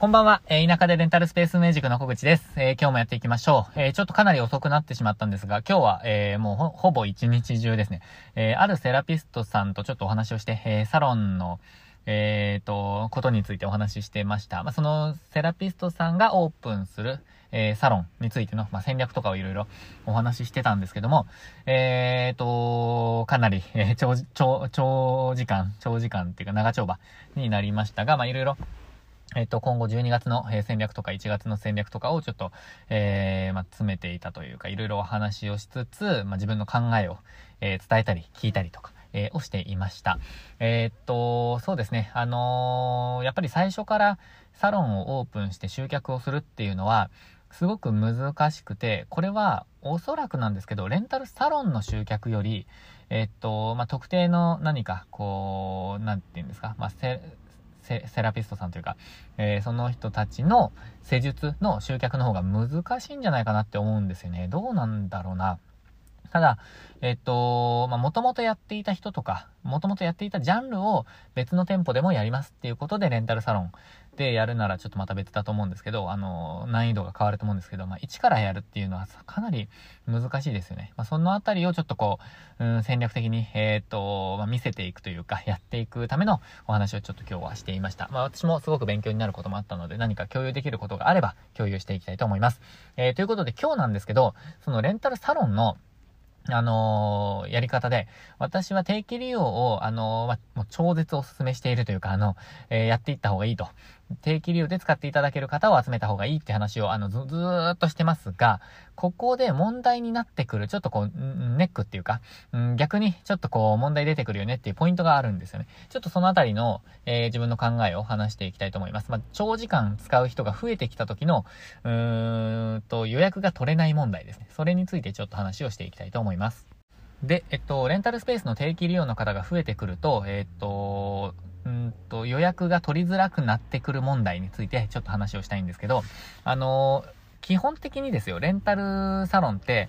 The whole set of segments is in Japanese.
こんばんは、えー、田舎でレンタルスペースミュージックの小口です。えー、今日もやっていきましょう。えー、ちょっとかなり遅くなってしまったんですが、今日は、えー、もうほ、ほぼ一日中ですね、え、あるセラピストさんとちょっとお話をして、え、サロンの、えー、と、ことについてお話ししてました。まあ、そのセラピストさんがオープンする、え、サロンについての、まあ、戦略とかをいろいろお話ししてたんですけども、えーと、かなり、え、長、長、長時間、長時間っていうか長丁場になりましたが、ま、いろいろえっ、と、今後12月の戦略とか1月の戦略とかをちょっと、えー、まあ、詰めていたというか、いろいろお話をしつつ、まあ、自分の考えを、えー、伝えたり、聞いたりとか、えー、をしていました。えっと、そうですね、あのやっぱり最初からサロンをオープンして集客をするっていうのは、すごく難しくて、これはおそらくなんですけど、レンタルサロンの集客より、えっと、まあ、特定の何か、こう、なんて言うんですか、まあ、セラピストさんというか、えー、その人たちの施術の集客の方が難しいんじゃないかなって思うんですよね。どうなんだろうな。ただ、えっと、まあ、もともとやっていた人とか、もともとやっていたジャンルを別の店舗でもやりますっていうことでレンタルサロンでやるならちょっとまた別だと思うんですけど、あの、難易度が変わると思うんですけど、まあ、一からやるっていうのはかなり難しいですよね。まあ、そのあたりをちょっとこう、うん、戦略的に、えっ、と、まあ、見せていくというか、やっていくためのお話をちょっと今日はしていました。まあ、私もすごく勉強になることもあったので、何か共有できることがあれば共有していきたいと思います。えー、ということで今日なんですけど、そのレンタルサロンのあのー、やり方で、私は定期利用を、あのー、ま、もう超絶お勧めしているというか、あの、えー、やっていった方がいいと。定期利用で使っていただける方を集めた方がいいって話を、あの、ず、ずーっとしてますが、ここで問題になってくる、ちょっとこう、ネックっていうか、うん、逆にちょっとこう、問題出てくるよねっていうポイントがあるんですよね。ちょっとそのあたりの、えー、自分の考えを話していきたいと思います。まあ、長時間使う人が増えてきた時の、うーんと、予約が取れない問題ですね。それについてちょっと話をしていきたいと思います。で、えっと、レンタルスペースの定期利用の方が増えてくると、えっと、うんと、予約が取りづらくなってくる問題についてちょっと話をしたいんですけど、あの、基本的にですよ、レンタルサロンって、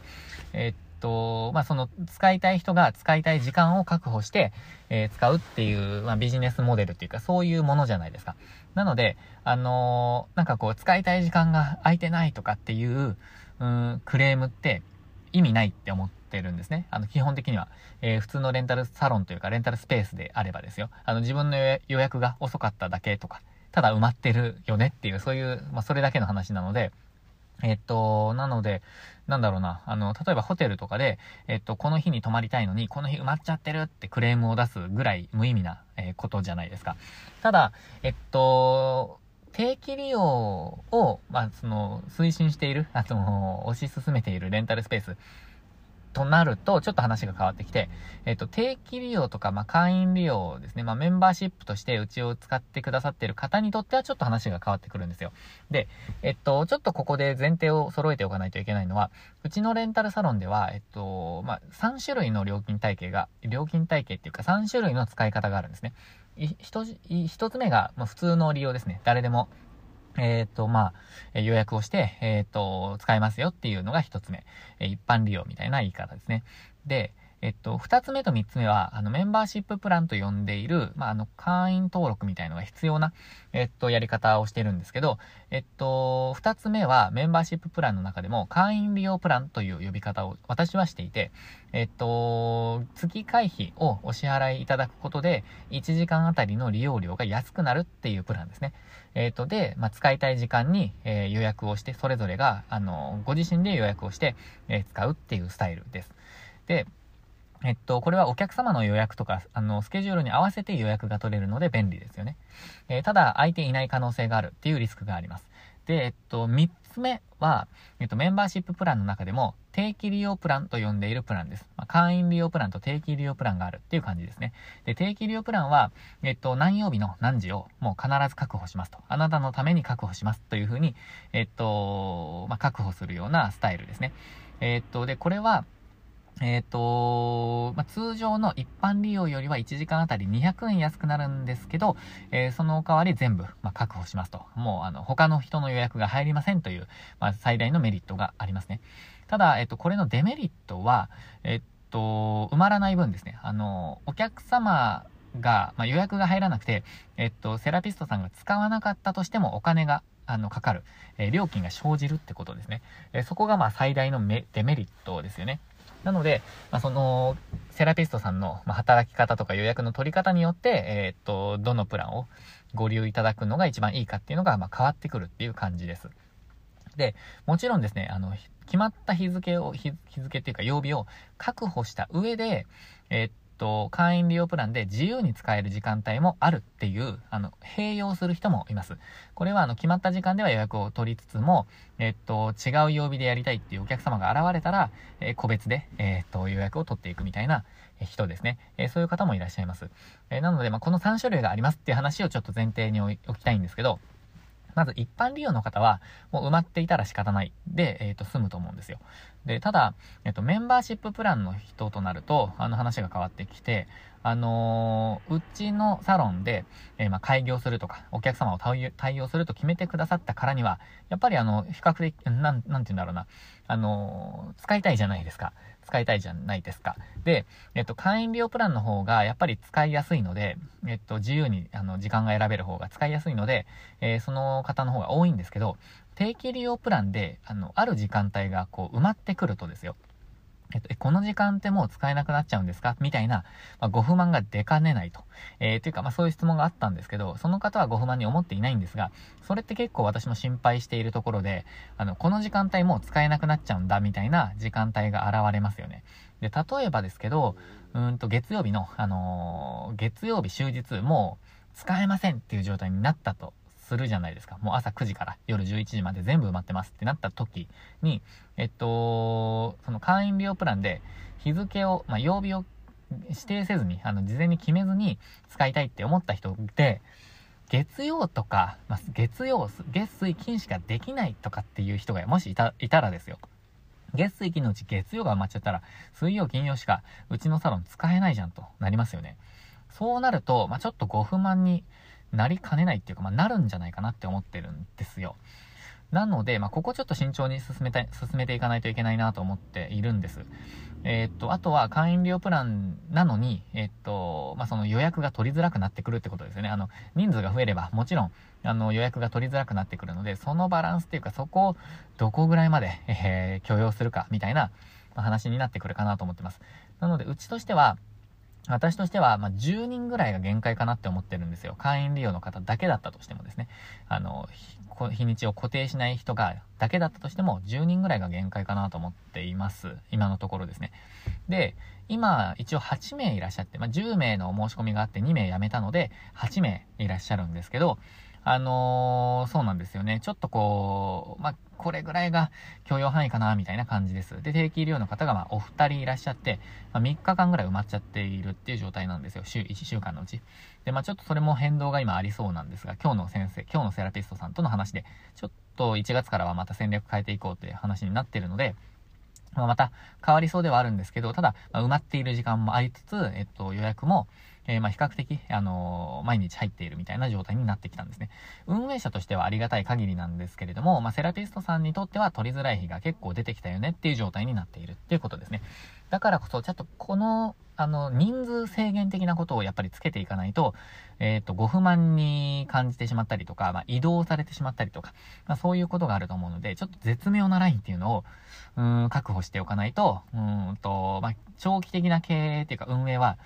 えっと、まあ、その、使いたい人が使いたい時間を確保して、えー、使うっていう、まあ、ビジネスモデルっていうか、そういうものじゃないですか。なので、あの、なんかこう、使いたい時間が空いてないとかっていう、うん、クレームって意味ないって思って、ってるんですね。あの、基本的には。えー、普通のレンタルサロンというか、レンタルスペースであればですよ。あの、自分の予約が遅かっただけとか、ただ埋まってるよねっていう、そういう、まあ、それだけの話なので、えっと、なので、なんだろうな、あの、例えばホテルとかで、えっと、この日に泊まりたいのに、この日埋まっちゃってるってクレームを出すぐらい無意味な、えー、ことじゃないですか。ただ、えっと、定期利用を、まあ、その、推進している、あの、推し進めているレンタルスペースとなると、ちょっと話が変わってきて、えっ、と、定期利用とか、まあ、会員利用ですね。まあ、メンバーシップとしてうちを使ってくださっている方にとっては、ちょっと話が変わってくるんですよ。で、えっと、ちょっとここで前提を揃えておかないといけないのは、うちのレンタルサロンでは、えっと、まあ、3種類の料金体系が、料金体系っていうか3種類の使い方があるんですね。一つ目が、まあ、普通の利用ですね。誰でもえっ、と、まあ、予約をして、えっ、ー、と、使えますよっていうのが一つ目。一般利用みたいな言い方ですね。で、えっと、二つ目と三つ目は、あの、メンバーシッププランと呼んでいる、まあ、あの、会員登録みたいのが必要な、えっと、やり方をしてるんですけど、えっと、二つ目は、メンバーシッププランの中でも、会員利用プランという呼び方を私はしていて、えっと、月会費をお支払いいただくことで、1時間あたりの利用料が安くなるっていうプランですね。えっと、で、まあ、使いたい時間に、えー、予約をして、それぞれが、あの、ご自身で予約をして、えー、使うっていうスタイルです。で、えっと、これはお客様の予約とか、あの、スケジュールに合わせて予約が取れるので便利ですよね。えー、ただ、空いていない可能性があるっていうリスクがあります。で、えっと、3つ目は、えっと、メンバーシッププランの中でも、定期利用プランと呼んでいるプランです。まあ、会員利用プランと定期利用プランがあるっていう感じですね。で、定期利用プランは、えっと、何曜日の何時をもう必ず確保しますと。あなたのために確保しますというふうに、えっと、まあ、確保するようなスタイルですね。えっと、で、これは、えっ、ー、と、まあ、通常の一般利用よりは1時間あたり200円安くなるんですけど、えー、その代わり全部、まあ、確保しますと。もう、あの、他の人の予約が入りませんという、まあ、最大のメリットがありますね。ただ、えっ、と、これのデメリットは、えっと、埋まらない分ですね。あの、お客様が、まあ、予約が入らなくて、えっと、セラピストさんが使わなかったとしてもお金が、あの、かかる、えー、料金が生じるってことですね。えー、そこがまあ最大のデメリットですよね。なので、まあ、その、セラピストさんの働き方とか予約の取り方によって、えー、っと、どのプランをご利用いただくのが一番いいかっていうのが、まあ、変わってくるっていう感じです。で、もちろんですね、あの、決まった日付を、日付っていうか曜日を確保した上で、えー、っと、会員利用プランで自由に使える時間帯もあるっていう、あの、併用する人もいます。これは、あの、決まった時間では予約を取りつつも、えっと、違う曜日でやりたいっていうお客様が現れたら、えー、個別で、えー、っと、予約を取っていくみたいな人ですね。えー、そういう方もいらっしゃいます。えなので、まあ、この3種類がありますっていう話をちょっと前提に置きたいんですけど、まず一般利用の方は、もう埋まっていたら仕方ないで、えっ、ー、と、済むと思うんですよ。で、ただ、えっ、ー、と、メンバーシッププランの人となると、あの話が変わってきて、あのー、うちのサロンで、えー、まあ、開業するとか、お客様を対応すると決めてくださったからには、やっぱりあの、比較的、なん、なんて言うんだろうな、あのー、使いたいじゃないですか。使いたいじゃないですか。で、えっと、会員利用プランの方がやっぱり使いやすいので、えっと、自由にあの時間が選べる方が使いやすいので、えー、その方の方が多いんですけど、定期利用プランで、あの、ある時間帯がこう埋まってくるとですよ。えっと、この時間ってもう使えなくなっちゃうんですか？みたいな、まあ、ご不満が出かねないと。えー、というか、まあ、そういう質問があったんですけど、その方はご不満に思っていないんですが、それって結構私も心配しているところで、あの、この時間帯もう使えなくなっちゃうんだ、みたいな時間帯が現れますよね。で、例えばですけど、うんと、月曜日の、あのー、月曜日終日、もう使えませんっていう状態になったとするじゃないですか。もう朝9時から夜11時まで全部埋まってますってなった時に、えっと、の会員利用プランで日付を、まあ、曜日を指定せずに、あの、事前に決めずに使いたいって思った人で、月曜とか、まあ、月曜、月水金しかできないとかっていう人がもしいた、いたらですよ。月水金のうち月曜が埋まっちゃったら、水曜金曜しかうちのサロン使えないじゃんとなりますよね。そうなると、まあ、ちょっとご不満になりかねないっていうか、まあ、なるんじゃないかなって思ってるんですよ。なので、まあ、ここちょっと慎重に進めたい、進めていかないといけないなと思っているんです。えー、っと、あとは会員利用プランなのに、えー、っと、まあ、その予約が取りづらくなってくるってことですよね。あの、人数が増えれば、もちろん、あの、予約が取りづらくなってくるので、そのバランスっていうか、そこをどこぐらいまで、えー、許容するか、みたいな話になってくるかなと思ってます。なので、うちとしては、私としては、まあ、10人ぐらいが限界かなって思ってるんですよ。会員利用の方だけだったとしてもですね。あの、日にちを固定しない人が、だけだったとしても、10人ぐらいが限界かなと思っています。今のところですね。で、今、一応8名いらっしゃって、まあ、10名の申し込みがあって2名辞めたので、8名いらっしゃるんですけど、あのー、そうなんですよね。ちょっとこう、まあ、これぐらいが許容範囲かな、みたいな感じです。で、定期医療の方が、ま、お二人いらっしゃって、まあ、3日間ぐらい埋まっちゃっているっていう状態なんですよ。週、1週間のうち。で、まあ、ちょっとそれも変動が今ありそうなんですが、今日の先生、今日のセラピストさんとの話で、ちょっと1月からはまた戦略変えていこうという話になってるので、まあ、また変わりそうではあるんですけど、ただ、ま、埋まっている時間もありつつ、えっと、予約も、えー、ま、比較的、あのー、毎日入っているみたいな状態になってきたんですね。運営者としてはありがたい限りなんですけれども、まあ、セラピストさんにとっては取りづらい日が結構出てきたよねっていう状態になっているっていうことですね。だからこそ、ちょっとこの、あの、人数制限的なことをやっぱりつけていかないと、えっ、ー、と、ご不満に感じてしまったりとか、まあ、移動されてしまったりとか、まあ、そういうことがあると思うので、ちょっと絶妙なラインっていうのを、うん、確保しておかないと、うんと、まあ、長期的な経営っていうか運営は、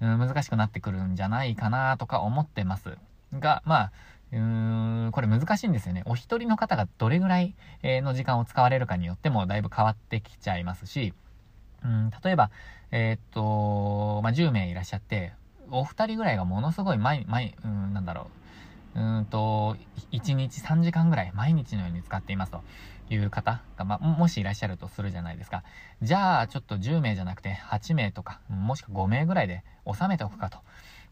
難しくなってくるんじゃないかなとか思ってます。が、まあ、うーん、これ難しいんですよね。お一人の方がどれぐらいの時間を使われるかによってもだいぶ変わってきちゃいますし、うん、例えば、えー、っと、まあ、10名いらっしゃって、お二人ぐらいがものすごい毎、毎、うん、なんだろう、うんと、1日3時間ぐらい毎日のように使っていますと。いう方が、まあ、もしいらっしゃるとするじゃないですか。じゃあ、ちょっと10名じゃなくて8名とか、もしくは5名ぐらいで収めておくかと。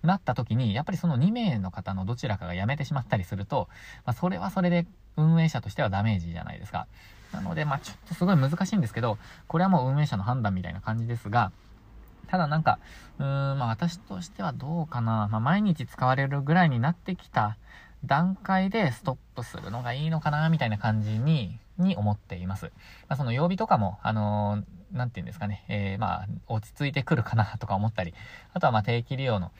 なった時に、やっぱりその2名の方のどちらかが辞めてしまったりすると、まあ、それはそれで運営者としてはダメージじゃないですか。なので、まあ、ちょっとすごい難しいんですけど、これはもう運営者の判断みたいな感じですが、ただなんか、うーん、まあ私としてはどうかな。まあ毎日使われるぐらいになってきた段階でストップするのがいいのかな、みたいな感じにに思っています。まあ、その曜日とかも、あのー、なんて言うんですかね、えー、まあ、落ち着いてくるかなとか思ったり、あとはまあ定期利用の、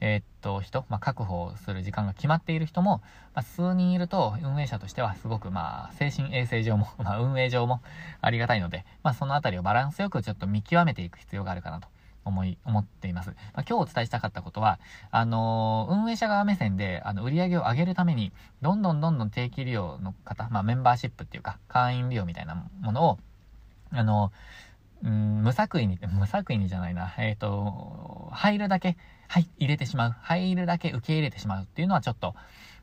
えー、っと、人、まあ、確保する時間が決まっている人も、まあ、数人いると、運営者としてはすごく、まあ、精神衛生上も、まあ、運営上もありがたいので、まあ、そのあたりをバランスよくちょっと見極めていく必要があるかなと。思い、思っています。まあ、今日お伝えしたかったことは、あのー、運営者側目線で、あの、売り上げを上げるために、どんどんどんどん定期利用の方、まあ、メンバーシップっていうか、会員利用みたいなものを、あのー、ん、無作為に、無作為にじゃないな、えっ、ー、と、入るだけ、はい、入れてしまう。入るだけ受け入れてしまうっていうのはちょっと、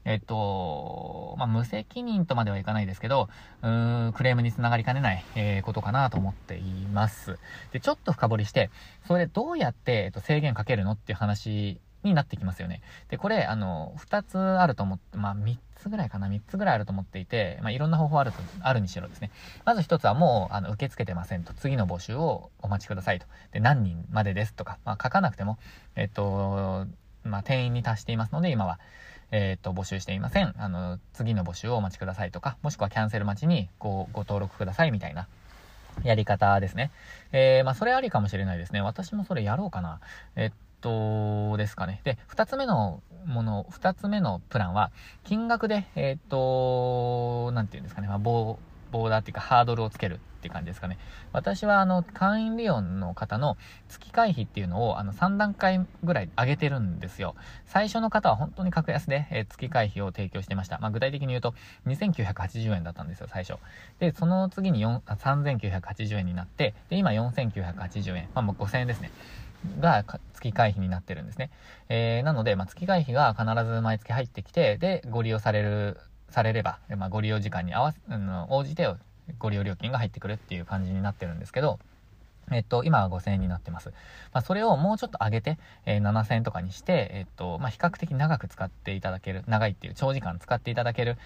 えっと、まあ、無責任とまではいかないですけど、うーん、クレームにつながりかねない、えー、ことかなと思っています。で、ちょっと深掘りして、それどうやって、えっと、制限かけるのっていう話になってきますよね。で、これ、あの、二つあると思って、まあ、三つぐらいかな、三つぐらいあると思っていて、まあ、いろんな方法あると、あるにしろですね。まず一つはもう、あの、受け付けてませんと。次の募集をお待ちくださいと。で、何人までですとか、まあ、書かなくても、えっと、まあ、定員に達していますので、今は。えっ、と、募集していません。あの、次の募集をお待ちくださいとか、もしくはキャンセル待ちにご、ご登録くださいみたいなやり方ですね。えー、まあ、それありかもしれないですね。私もそれやろうかな。えっと、ですかね。で、二つ目のもの、二つ目のプランは、金額で、えっと、なんていうんですかね、まあ、ボーダーっていうかハードルをつけるっていう感じですかね。私はあの、会員利用の方の月会費っていうのをあの3段階ぐらい上げてるんですよ。最初の方は本当に格安で、えー、月会費を提供してました。まあ、具体的に言うと2980円だったんですよ、最初。で、その次に3980円になって、で、今4980円。まあ、もう5000円ですね。が月会費になってるんですね。えー、なので、まあ、月会費が必ず毎月入ってきて、で、ご利用されるされれば、まあ、ご利用時間に合わせ、うん、応じてご利用料金が入ってくるっていう感じになってるんですけど、えっと、今は5000円になってます。まあ、それをもうちょっと上げて、えー、7000円とかにして、えっと、まあ、比較的長く使っていただける、長いっていう長時間使っていただける、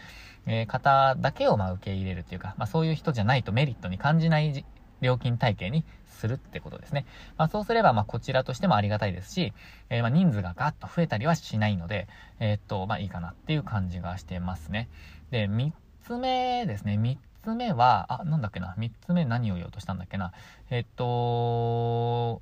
えー、方だけを、ま、受け入れるっていうか、まあ、そういう人じゃないとメリットに感じない料金体系にするってことですね。まあ、そうすれば、まこちらとしてもありがたいですし、えー、ま人数がガッと増えたりはしないので、えー、っと、まあ、いいかなっていう感じがしてますね。で、3つ目ですね。3つ目は、あ、なんだっけな。3つ目何を言おうとしたんだっけな。えっと、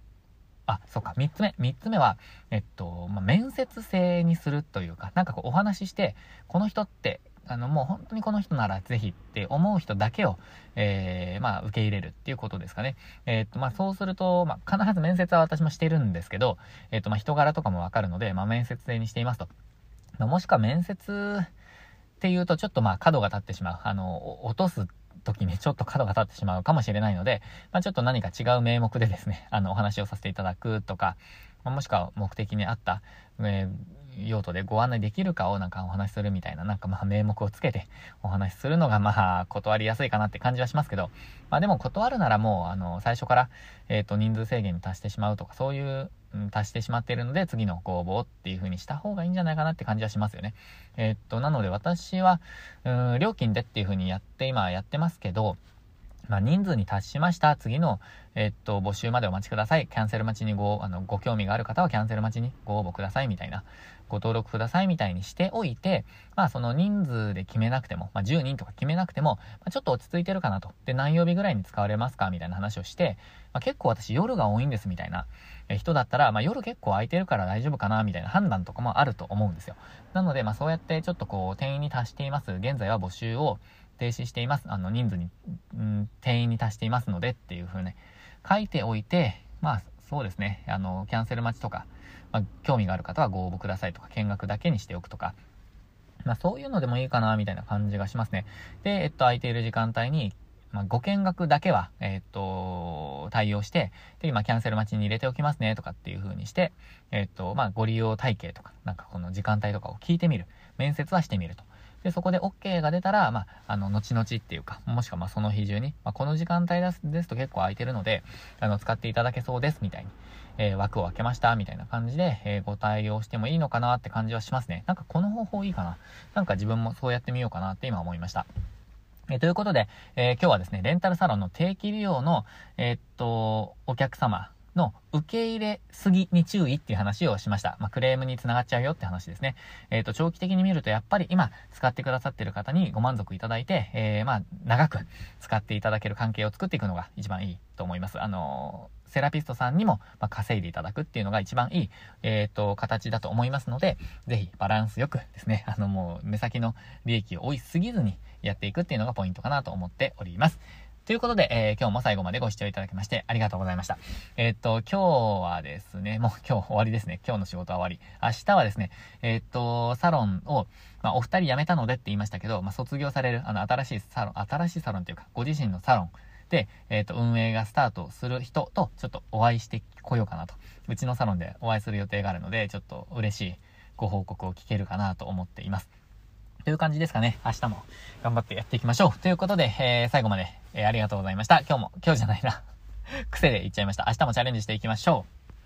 あ、そっか、3つ目。3つ目は、えっと、まあ、面接制にするというか、なんかこうお話しして、この人ってあの、もう本当にこの人ならぜひって思う人だけを、えー、まあ、受け入れるっていうことですかね。えー、っと、まあ、そうすると、まあ、必ず面接は私もしてるんですけど、えー、っと、まあ、人柄とかもわかるので、まあ、面接制にしていますと。まあ、もしくは面接っていうと、ちょっとまあ、角が立ってしまう。あの、落とす時に ちょっと角が立ってしまうかもしれないので、まあ、ちょっと何か違う名目でですね、あの、お話をさせていただくとか、ま、もしくは目的に合った、えー用途でご案内できるかをなんかお話しするみたいな、なんかまあ名目をつけてお話しするのがまあ断りやすいかなって感じはしますけど、まあでも断るならもうあの最初からえっ、と人数制限に達してしまうとかそういう、達してしまっているので次のご応募っていう風にした方がいいんじゃないかなって感じはしますよね。えっ、と、なので私は、料金でっていう風にやって今やってますけど、まあ、人数に達しました。次の、えっと、募集までお待ちください。キャンセル待ちにご、あの、ご興味がある方はキャンセル待ちにご応募くださいみたいな、ご登録くださいみたいにしておいて、まあ、その人数で決めなくても、まあ、10人とか決めなくても、まあ、ちょっと落ち着いてるかなと。で、何曜日ぐらいに使われますか？みたいな話をして、まあ、結構私夜が多いんですみたいな人だったら、まあ、夜結構空いてるから大丈夫かな？みたいな判断とかもあると思うんですよ。なので、まあ、そうやってちょっとこう、定員に達しています。現在は募集を、停止しています。あの、人数に、うん、定員に達していますのでっていう風ね、書いておいて、まあ、そうですね、あの、キャンセル待ちとか、まあ、興味がある方はご応募くださいとか、見学だけにしておくとか、まあ、そういうのでもいいかな、みたいな感じがしますね。で、えっと、空いている時間帯に、まあ、ご見学だけは、えっと、対応して、で、今、キャンセル待ちに入れておきますね、とかっていう風にして、えっと、まあ、ご利用体系とか、なんかこの時間帯とかを聞いてみる。面接はしてみると。で、そこで OK が出たら、まあ、あの、後々っていうか、もしくはまその日中に、まあ、この時間帯ですと結構空いてるので、あの、使っていただけそうです、みたいに、えー、枠を開けました、みたいな感じで、えー、ご対応してもいいのかなって感じはしますね。なんかこの方法いいかな。なんか自分もそうやってみようかなって今思いました。え、ということで、え今日はですね、レンタルサロンの定期利用の、えっと、お客様の受け入れすぎに注意っていう話をしました。まあ、クレームにつながっちゃうよって話ですね。えっ、ー、と、長期的に見るとやっぱり今使ってくださってる方にご満足いただいて、えー、まあ、長く使っていただける関係を作っていくのが一番いいと思います。あのセラピストさんにも、まあ、稼いでいただくっていうのが一番いい、えっ、ー、と、形だと思いますので、ぜひバランスよくですね、あのもう目先の利益を追いすぎずにやっていくっていうのがポイントかなと思っております。ということで、えー、今日も最後までご視聴いただきましてありがとうございました。えー、っと、今日はですね、もう今日終わりですね。今日の仕事は終わり。明日はですね、えー、っと、サロンを、まあ、お二人辞めたのでって言いましたけど、まあ、卒業される、あの、新しいサロン、新しいサロンというか、ご自身のサロンで、えっと、運営がスタートする人と、ちょっとお会いしてこようかなと。うちのサロンでお会いする予定があるので、ちょっと嬉しいご報告を聞けるかなと思っています。という感じですかね。明日も頑張ってやっていきましょう。ということで、えー、最後まで、えー、ありがとうございました。今日も、今日じゃないな。癖で言っちゃいました。明日もチャレンジしていきましょう。